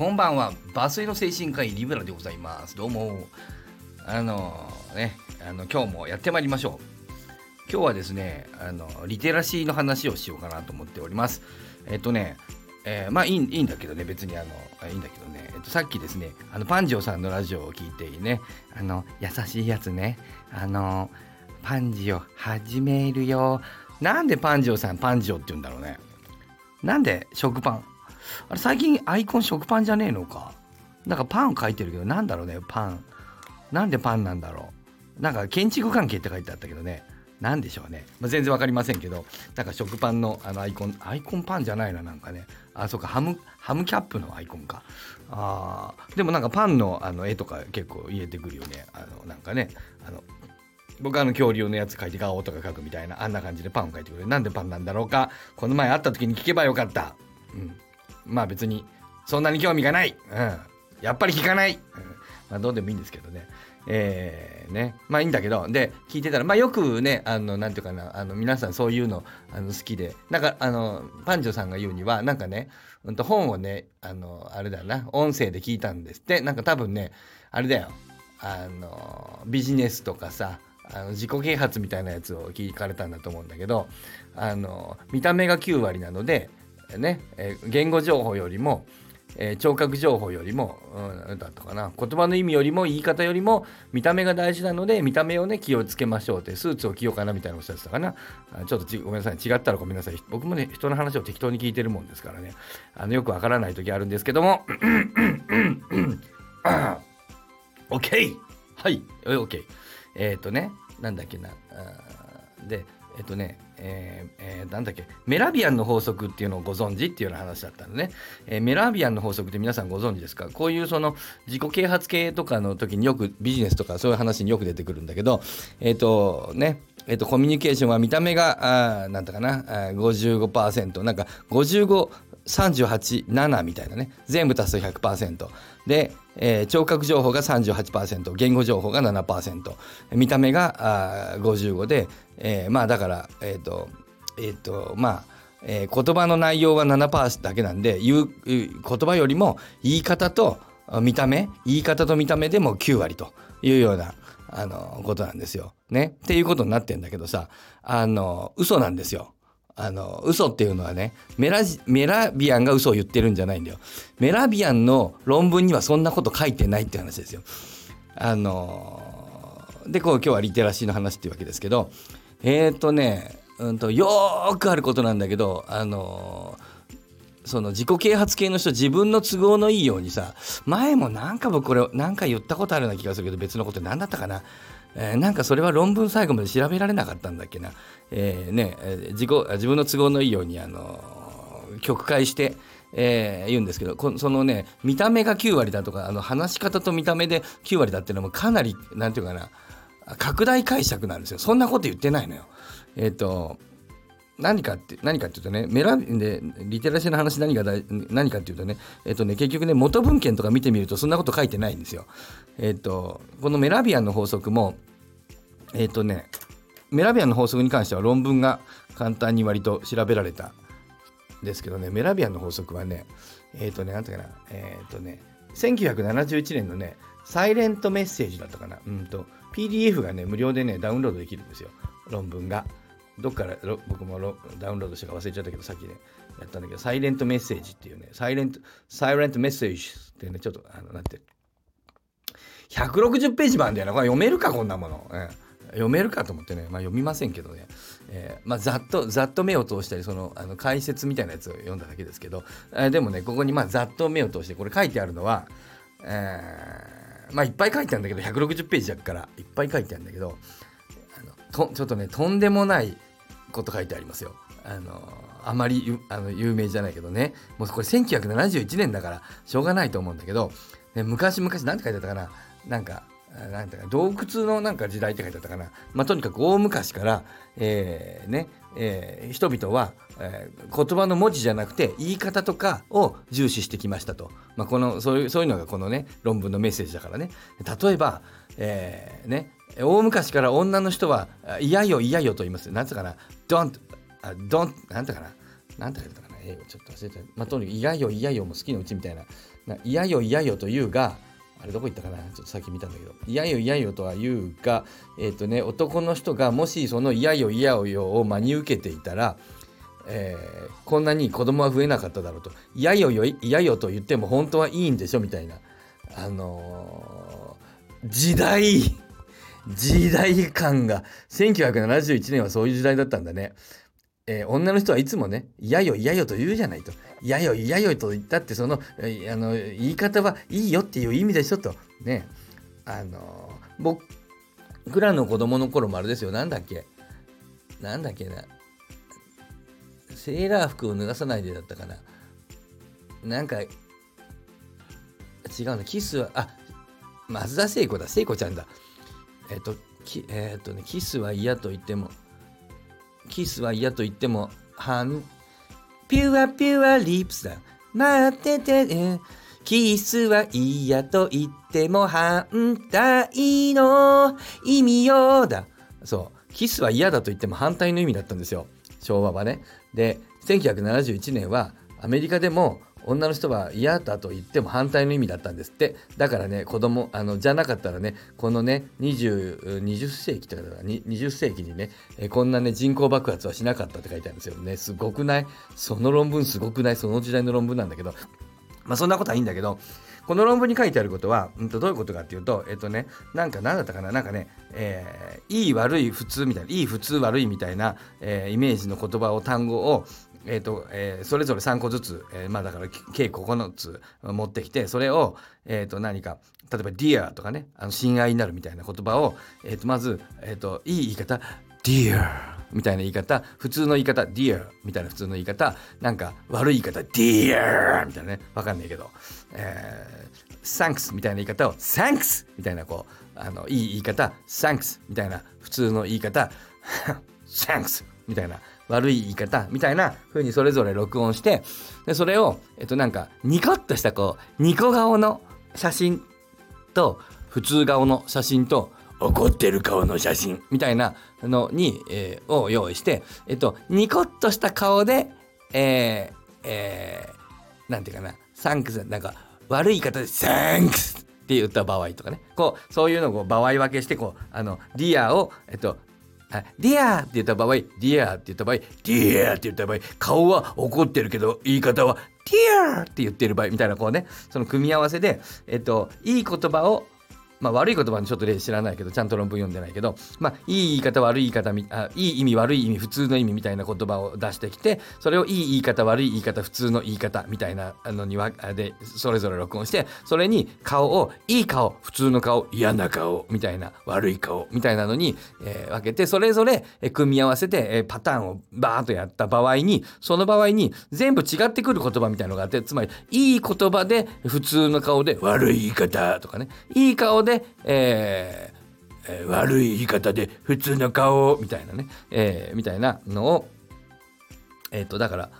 こんばんは。抜粋の精神科医リベラでございます。どうも。あのねあの今日もやってまいりましょう。今日はですねあのリテラシーの話をしようかなと思っております。えっとねえー、まあいいいいんだけどね別にあのいいんだけどね、えっと、さっきですねあのパンジオさんのラジオを聞いてね。あの優しいやつね。あのパンジオ始めるよ。なんでパンジオさんパンジオって言うんだろうね。なんで食パン？あれ最近アイコン食パンじゃねえのか？なんかパン書いてるけどなんだろうねパン。なんでパンなんだろう？なんか建築関係って書いてあったけどね。何でしょうね、まあ、全然わかりませんけどなんか食パンのあのアイコンアイコンパンじゃないななんかね。あそうかハムハムキャップのアイコンか。あでもなんかパンのあの絵とか結構入れてくるよね。あのなんかね。あの僕あの恐竜のやつ書いて顔とか書くみたいなあんな感じでパンを書いてくれる。なんでパンなんだろうか。この前会った時に聞けばよかった。うん。まあ別にそんなに興味がない、うん、やっぱり聞かない、うん。まあ、どうでもいいんですけどね。えー、ね。まあいいんだけど。で聞いてたらまあよくねあのなんていうかなあの皆さんそういうのあの好きで。なんかあのパンジョさんが言うにはなんかね、うん、と本をねあのあれだな音声で聞いたんですって。なんか多分ねあれだよ。あのビジネスとかさあの自己啓発みたいなやつを聞かれたんだと思うんだけどあの見た目が9割なのでね、えー、言語情報よりも、えー、聴覚情報よりも、うん、だったかな。言葉の意味よりも言い方よりも見た目が大事なので見た目をね気をつけましょうってスーツを着ようかなみたいなおっしゃってたかな。ちょっとごめんなさい。違ったらごめんなさい。僕もね人の話を適当に聞いてるもんですからね。あのよくわからない時あるんですけども。OK! はい。OK えっ、ー、とねなんだっけな。でえっとね、えーえー、なんだっけメラビアンの法則っていうのをご存知っていうような話だったのね、えー、メラビアンの法則って皆さんご存知ですか？こういうその自己啓発系とかの時によくビジネスとかそういう話によく出てくるんだけどえっ、ー、とねえっ、とコミュニケーションは見た目があなんだかなあ55%なんか55 387みたいなね。全部足すと100%で、えー、聴覚情報が38%言語情報が7%見た目があ55で、えー、まあだからえっ、ー、とえっ、とまあえー、言葉の内容は7%だけなんで言う言葉よりも言い方と見た目言い方と見た目でも9割というようなあのことなんですよ。ね。っていうことになってんだけどさあの嘘なんですよ。あの嘘っていうのはねメラメラビアンが嘘を言ってるんじゃないんだよメラビアンの論文にはそんなこと書いてないって話ですよあのでこう今日はリテラシーの話っていうわけですけどえっ、ー、とね、うんと、よーくあることなんだけどあのその自己啓発系の人自分の都合のいいようにさ前もなんか僕これなんか言ったことあるような気がするけど別のこと何だったかな？えー、なんかそれは論文最後まで調べられなかったんだっけな、えー、ね、自己自分の都合のいいようにあの曲解して、えー、言うんですけどこそのね見た目が9割だとかあの話し方と見た目で9割だっていうのもかなりなんていうかな拡大解釈なんですよ。そんなこと言ってないのよ。えっ、ー、と何かって何かっていうとねメラでリテラシーの話何が何かっていうとねえっとね結局ね元文献とか見てみるとそんなこと書いてないんですよ。えっとこのメラビアンの法則もえっとねメラビアンの法則に関しては論文が簡単に割と調べられたんですけどねメラビアンの法則はねえっとねなんてかなえっとね1971年のねサイレントメッセージだったかなうんと PDF がね無料でねダウンロードできるんですよ論文が。どっから僕もダウンロードしたか忘れちゃったけど、さっきね、やったんだけど、サイレントメッセージっていうね、サイレント、サイレントメッセージってね、ちょっと、あの、なって、160ページもあるんだよな。これ読めるか、こんなもの。え読めるかと思ってね、まあ、読みませんけどね、えー、まあ、ざっとざっと目を通したりそのあの解説みたいなやつを読んだだけですけど、えー、でもねここにまあざっと目を通してこれ書いてあるのは、えー、まあいっぱい書いてあるんだけど160ページだからいっぱい書いてあるんだけどあのとちょっとねとんでもないこと書いてありますよ。あのあまりあの有名じゃないけどね。もうこれ1971年だからしょうがないと思うんだけど、ね、昔々何て書いてあったかな？なんかなんてか洞窟のなんか時代って書いてあったかな、まあ、とにかく大昔から、えー、ねえー、人々は、えー、言葉の文字じゃなくて言い方とかを重視してきましたと、まあ、このそういうそういうのがこのね論文のメッセージだからね。例えば、えー、ね大昔から女の人は嫌よ嫌よと言います。なんつうかな、don't, don't, なんてかな、なんて言ったかな、英語ちょっと忘れて、まあ、とにかく嫌よ嫌よも好きのうちみたいな、嫌よ嫌よと言うがあれどこ行ったかな？ちょっとさっき見たんだけど。嫌よ嫌よとは言うがえっ、ー、とね男の人がもしその嫌よ嫌よを真に受けていたらえー、こんなに子供は増えなかっただろうと。嫌よよ嫌よと言っても本当はいいんでしょ？みたいな。あのー、時代時代感が1971年はそういう時代だったんだね。えー、女の人はいつもね「嫌よ嫌よ」と言うじゃないと「嫌よ嫌よ」と言ったってその,、えー、あの言い方はいいよっていう意味でしょと。ね。あの、僕らの子供の頃もあれですよ。なんだっけ。なんだっけな。セーラー服を脱がさないでだったかな。なんか違うのキスはあ松田聖子だ。聖子ちゃんだ。えっときえっとねキスは嫌と言ってもキスは嫌と言ってもはんピュアピュアリップスだ。待っててね。キスは嫌と言っても反対の意味よだ。そう。キスは嫌だと言っても反対の意味だったんですよ。昭和はね。で1971年はアメリカでも女の人は嫌だと言っても反対の意味だったんですって。だからね子供あのじゃなかったらねこのね 20, 20世紀とか20世紀にねこんなね人口爆発はしなかったって書いてあるんですよね。すごくない？その論文すごくない？その時代の論文なんだけど。まあそんなことはいいんだけどこの論文に書いてあることは、うん、とどういうことかっていうとえっとねなんか何だったかな？なんかね、えー、いい悪い普通みたいないい普通悪いみたいな、えー、イメージの言葉を単語をえーとえー、それぞれ3個ずつ、えー、まあだから計9つ持ってきてそれを、えー、と何か例えば「dear」とかねあの親愛になるみたいな言葉を、えー、とまず、えー、といい言い方「dear」みたいな言い方普通の言い方「dear」みたいな普通の言い方なんか悪い言い方「dear」みたいなねわかんないけど「えー、thanks」みたいな言い方を「thanks」みたいなこうあのいい言い方「thanks」みたいな普通の言い方「thanks」みたいな悪い言い方みたいな風にそれぞれ録音してでそれをえっとなんかニコッとしたこうニコ顔の写真と普通顔の写真と怒ってる顔の写真みたいなのに、えー、を用意してえっとニコッとした顔でえー、えー、なんていうかな thanks なんか悪い言い方で thanks って言った場合とかね。こうそういうのを場合分けしてこうあの dear を、えっと、 dear って言った場合、 dear って言った場合、 dear って言った場合、顔は怒ってるけど、言い方は、 dear って言ってる場合みたいな、こうね、その組み合わせで、えっと、いい言葉をまあ、悪い言葉にちょっと例知らないけどちゃんと論文読んでないけど、まあ、いい言い方悪い言い方あいい意味悪い意味普通の意味みたいな言葉を出してきてそれをいい言い方悪い言い方普通の言い方みたいなのにはでそれぞれ録音してそれに顔をいい顔普通の顔嫌な顔みたいな悪い顔みたいなのに、えー、分けてそれぞれ組み合わせて、えー、パターンをバーンとやった場合にその場合に全部違ってくる言葉みたいのがあってつまりいい言葉で普通の顔で悪い言い方とかねいい顔でで、えー、悪い言い方で普通の顔みたいなね、えー、みたいなのを、えっ、ー、と、だから、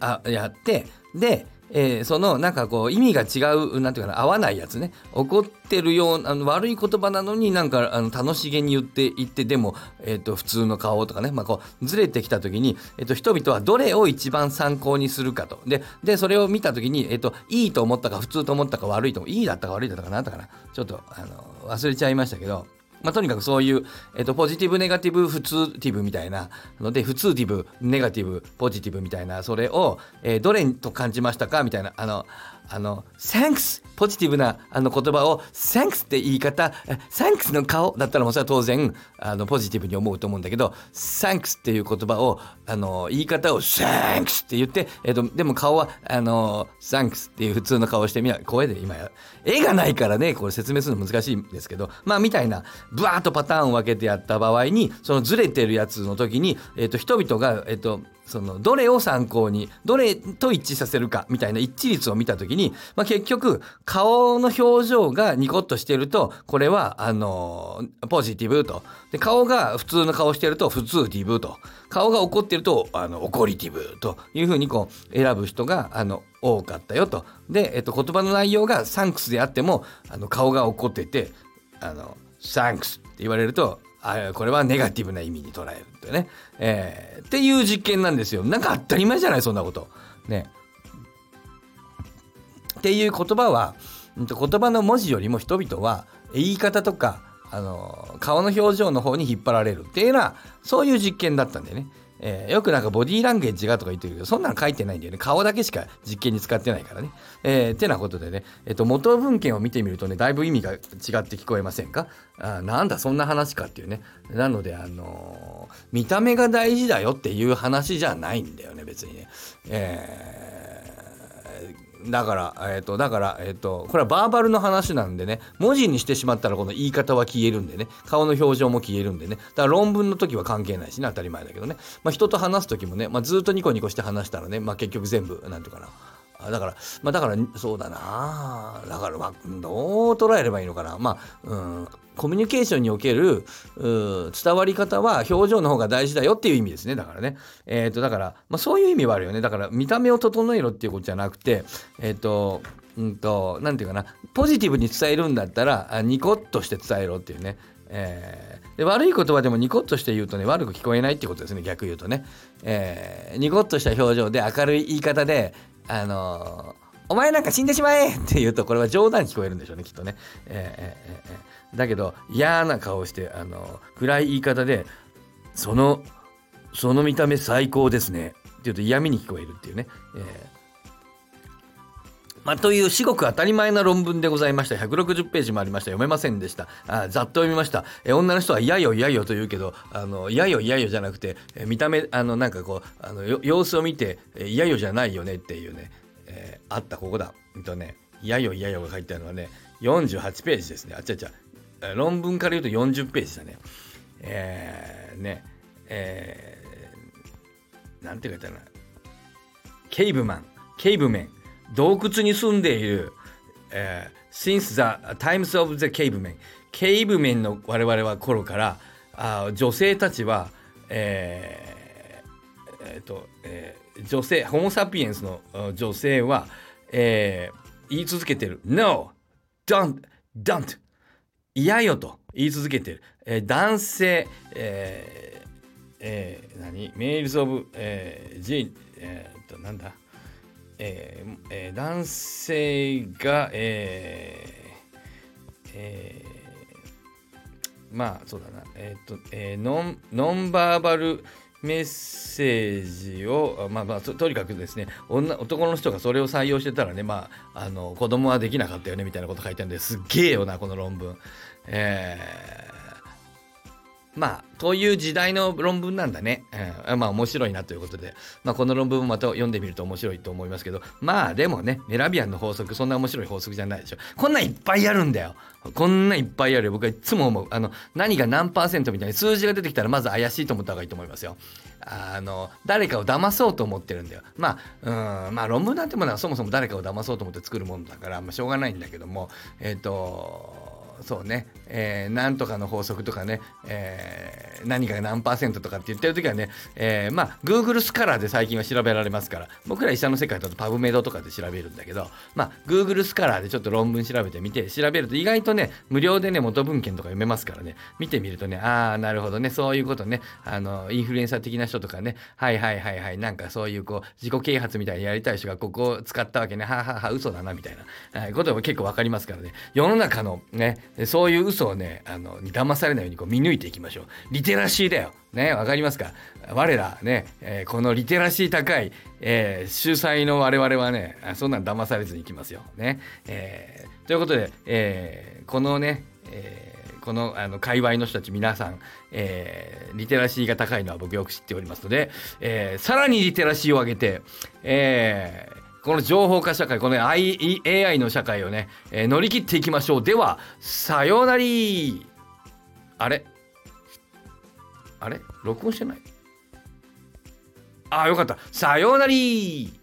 あ、やって、で、えー、そのなんかこう意味が違うなんていうかな合わないやつね。怒ってるようなあの悪い言葉なのになんかあの楽しげに言っていってでも、えーと、普通の顔とかね、まあ、こうずれてきた時に、えーと、人々はどれを一番参考にするかと。ででそれを見た時に、えーと、いいと思ったか普通と思ったか悪いといいだったか悪いだったかなだったかな。ちょっとあの忘れちゃいましたけど。まあ、とにかくそういう、えっと、ポジティブネガティブ普通ティブみたいなので普通ティブネガティブポジティブみたいなそれを、えー、どれと感じましたかみたいなあのあの、thanks ポジティブなあの言葉を thanks って言い方 thanks の顔だったらもうそれは当然あのポジティブに思うと思うんだけど thanks っていう言葉をあの言い方を thanks って言って、えっと、でも顔はあの thanks っていう普通の顔をしてみな声で今絵がないからねこれ説明するの難しいんですけど。まあみたいなブワーッとパターンを分けてやった場合にそのずれてるやつの時に、えっと、人々が、えっと、そのどれを参考にどれと一致させるかみたいな一致率を見た時に、まあ、結局顔の表情がニコッとしてるとこれはあのポジティブと。で顔が普通の顔してると普通ティブと。顔が怒ってるとあの怒りティブと。いうふうにこう選ぶ人があの多かったよと。で、えっと、言葉の内容がサンクスであってもあの顔が怒っててあのサンクスって言われるとあこれはネガティブな意味に捉えるってね、えー、っていう実験なんですよ。なんか当たり前じゃないそんなこと。ね。っていう言葉は言葉の文字よりも人々は言い方とかあの顔の表情の方に引っ張られるっていうのはそういう実験だったんだよね。えー、よくなんかボディーランゲージがとか言ってるけど、そんなの書いてないんだよね。顔だけしか実験に使ってないからね。えー、てなことでね、えっ、と、元文献を見てみるとね、だいぶ意味が違って聞こえませんか？あなんだ、そんな話かっていうね。なので、あのー、見た目が大事だよっていう話じゃないんだよね、別にね。えーだから、えっ、ー、と、だから、えっ、ー、と、これはバーバルの話なんでね、文字にしてしまったらこの言い方は消えるんでね、顔の表情も消えるんでね、だから論文の時は関係ないしね、当たり前だけどね、まあ人と話す時もね、まあずっとニコニコして話したらね、まあ結局全部、なんていうかな、だから、まあだから、そうだなだから、まあ、どう捉えればいいのかな。まあ、うん、コミュニケーションにおける伝わり方は表情の方が大事だよっていう意味ですね。だからね。えっ、ー、と、だから、まあそういう意味はあるよね。だから、見た目を整えろっていうことじゃなくて、えっ、ー、と、うんと、なんていうかな、ポジティブに伝えるんだったら、ニコッとして伝えろっていうね。えー、で悪い言葉でもニコッとして言うとね悪く聞こえないってことですね逆言うとね、えー、ニコッとした表情で明るい言い方であのー、お前なんか死んでしまえって言うとこれは冗談聞こえるんでしょうねきっとね、えーえー、だけど嫌な顔してあの暗い言い方でそのその見た目最高ですね。って言うと嫌味に聞こえるっていうね、えーまあ、という至極当たり前な論文でございました。160ページもありました。読めませんでした。あざっと読みました。え女の人は嫌よ嫌よと言うけど、あの嫌よ嫌よじゃなくて、え見た目、あのなんかこう、あの様子を見て、え嫌よじゃないよねっていうね、えー、あった、ここだ。えっとね、嫌よ嫌よが書いてあるのはね、48ページですね。あっちゃっちゃ。論文から言うと40ページだね。えー、ね、えー、なんて書いてあるな。ケイブマン、ケイブメン。洞窟に住んでいる、えー、Since the times of the cavemen ケイブメンの我々は頃からあ女性たちは、えーえーとえー、女性ホモ・サピエンスの女性は、えー、言い続けてる No! Don't! Don't! 嫌よと言い続けてる、えー、男性、えーえー、何？メールズ・オブ、えー、J、えー、となんだ？えー、男性が、えーえー、まあそうだな、えっ、ー、と、えー、ノンノンバーバルメッセージを、まあまあと、にかくですね女、男の人がそれを採用してたらね、まあ、あの子供はできなかったよねみたいなこと書いてあるんですっげえよな、この論文。えーまあ、という時代の論文なんだね。うん、まあ、面白いなということで、まあ、この論文もまた読んでみると面白いと思いますけど、まあ、でもね、メラビアンの法則、そんな面白い法則じゃないでしょ。こんないっぱいあるんだよ。こんないっぱいあるよ。僕はいつも思う。あの、何が何パーセントみたいな数字が出てきたら、まず怪しいと思った方がいいと思いますよ。あの、誰かを騙そうと思ってるんだよ。まあ、うん、まあ、論文なんてものはそもそも誰かを騙そうと思って作るものだから、まあ、しょうがないんだけども、えっ、ー、と、そうね、えー、なんとかの法則とかね、えー、何かが何パーセントとかって言ってる時はね、えー、まあ Google スカラーで最近は調べられますから僕ら医者の世界だとパブメドとかで調べるんだけどまあ Google スカラーでちょっと論文調べてみて調べると意外とね無料でね元文献とか読めますからね。見てみるとねああなるほどね。そういうことね。あのインフルエンサー的な人とかね。はいはいはいはい。なんかそういうこう自己啓発みたいにやりたい人がここを使ったわけね。ははは嘘だなみたいな、ことも結構わかりますからね。世の中のねそういう嘘をねあの騙されないようにこう見抜いていきましょう。リテラシーだよ。ねわかりますか？我らね、えー、このリテラシー高い、えー、秀才の我々はねそんなん騙されずにいきますよ。ね、えー、ということで、えー、このね、えーこのあの界隈の人たち皆さん、えー、リテラシーが高いのは僕よく知っておりますので、えー、さらにリテラシーを上げて、えー、この情報化社会、この AI の社会をね、えー、乗り切っていきましょう。では、さようなり。あれ？あれ？録音してない？ああ、よかった。さようなり。